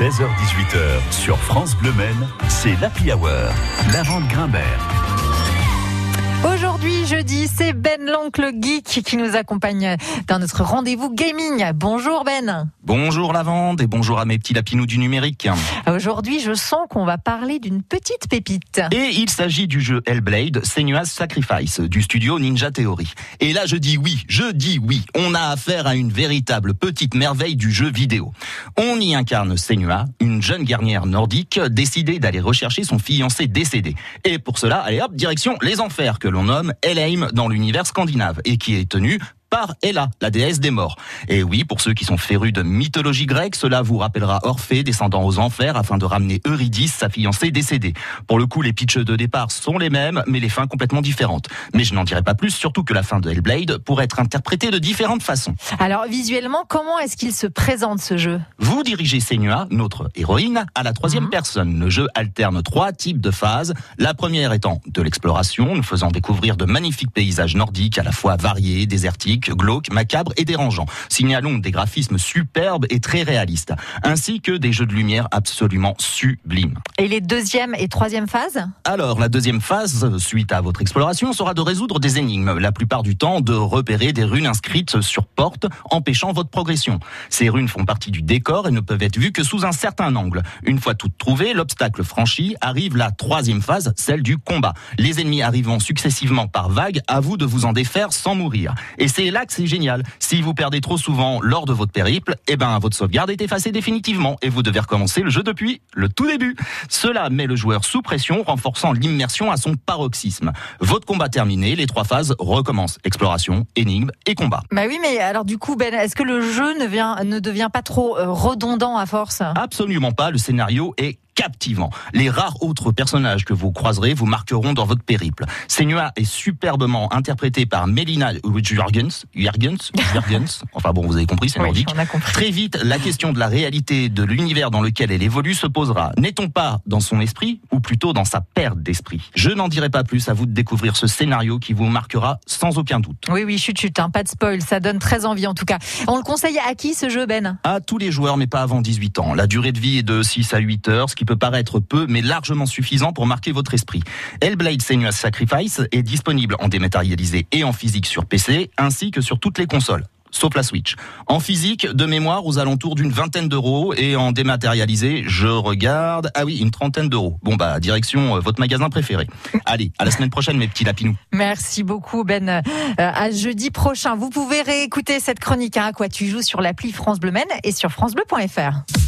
16h-18h sur France Bleu Maine, c'est l'Happy Hour. La vente Grimbert. C'est Ben l'oncle geek qui nous accompagne dans notre rendez-vous gaming. Bonjour Ben. Bonjour Lavande et bonjour à mes petits lapinous du numérique. Aujourd'hui, je sens qu'on va parler d'une petite pépite. Et il s'agit du jeu Hellblade Senua's Sacrifice du studio Ninja Theory. Et là, je dis oui, je dis oui. On a affaire à une véritable petite merveille du jeu vidéo. On y incarne Senua, une jeune guerrière nordique décidée d'aller rechercher son fiancé décédé. Et pour cela, allez hop, direction les enfers que l'on nomme Helheim dans l'univers scandinave et qui est tenu par Ella, la déesse des morts. Et oui, pour ceux qui sont férus de mythologie grecque, cela vous rappellera Orphée descendant aux enfers afin de ramener Eurydice, sa fiancée décédée. Pour le coup, les pitchs de départ sont les mêmes, mais les fins complètement différentes. Mais je n'en dirai pas plus, surtout que la fin de Hellblade pourrait être interprétée de différentes façons. Alors, visuellement, comment est-ce qu'il se présente ce jeu? Vous dirigez Senua, notre héroïne, à la troisième Mhm. personne. Le jeu alterne trois types de phases. La première étant de l'exploration, nous faisant découvrir de magnifiques paysages nordiques à la fois variés, désertiques, glauques, macabres et dérangeants. Signalons des graphismes superbes et très réalistes, ainsi que des jeux de lumière absolument sublimes. Et les deuxième et troisième phases? Alors, la deuxième phase, suite à votre exploration, sera de résoudre des énigmes, la plupart du temps de repérer des runes inscrites sur porte, empêchant votre progression. Ces runes font partie du décor et ne peuvent être vues que sous un certain angle. Une fois toutes trouvées, l'obstacle franchi, arrive la troisième phase, celle du combat. Les ennemis arrivant successivement par vagues, à vous de vous en défaire sans mourir. Et c'est là que c'est génial. Si vous perdez trop souvent lors de votre périple, eh ben, votre sauvegarde est effacée définitivement et vous devez recommencer le jeu depuis le tout début. Cela met le joueur sous pression, renforçant l'immersion à son paroxysme. Votre combat terminé, les trois phases recommencent. Exploration, énigme et combat. Bah oui, mais alors du coup, Ben, est-ce que le jeu ne, vient, ne devient pas trop euh, redondant à force? Absolument pas, le scénario est captivant. Les rares autres personnages que vous croiserez vous marqueront dans votre périple. Senua est superbement interprété par Melina Jurgens, Jurgens, Jurgens. Enfin bon, vous avez compris, c'est Oui, nordique. compris. Très vite, la question de la réalité de l'univers dans lequel elle évolue se posera. N'est-on pas dans son esprit ou plutôt dans sa perte d'esprit? Je n'en dirai pas plus, à vous de découvrir ce scénario qui vous marquera sans aucun doute. Oui, oui, chut, chut, hein, pas de spoil, ça donne très envie en tout cas. On le conseille à qui ce jeu, Ben? À tous les joueurs, mais pas avant 18 ans. La durée de vie est de 6 à 8 heures, ce qui peut paraître peu, mais largement suffisant pour marquer votre esprit. Hellblade Senua's Sacrifice est disponible en dématérialisé et en physique sur PC, ainsi que sur toutes les consoles. Sauf la Switch. En physique, de mémoire, aux alentours d'une vingtaine d'euros et en dématérialisé, je regarde, ah oui, une trentaine d'euros. Bon bah, direction euh, votre magasin préféré. Allez, à la semaine prochaine, mes petits lapinous. Merci beaucoup Ben. Euh, à jeudi prochain. Vous pouvez réécouter cette chronique hein, à quoi tu joues sur l'appli France Bleu Men et sur francebleu.fr.